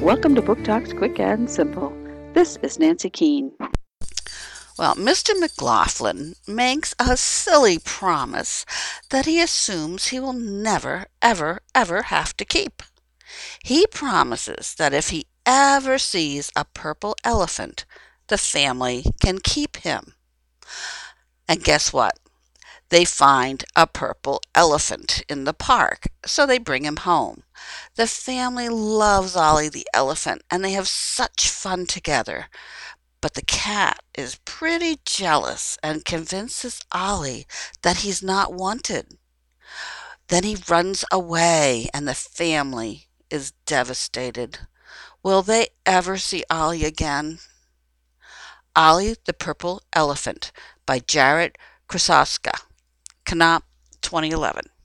Welcome to Book Talks Quick and Simple. This is Nancy Keane. Well, Mr. McLaughlin makes a silly promise that he assumes he will never, ever, ever have to keep. He promises that if he ever sees a purple elephant, the family can keep him. And guess what? They find a purple elephant in the park, so they bring him home. The family loves Ollie the elephant, and they have such fun together. But the cat is pretty jealous and convinces Ollie that he's not wanted. Then he runs away, and the family is devastated. Will they ever see Ollie again? Ollie the Purple Elephant by Jarrett Krosoczka. Knopf 2011.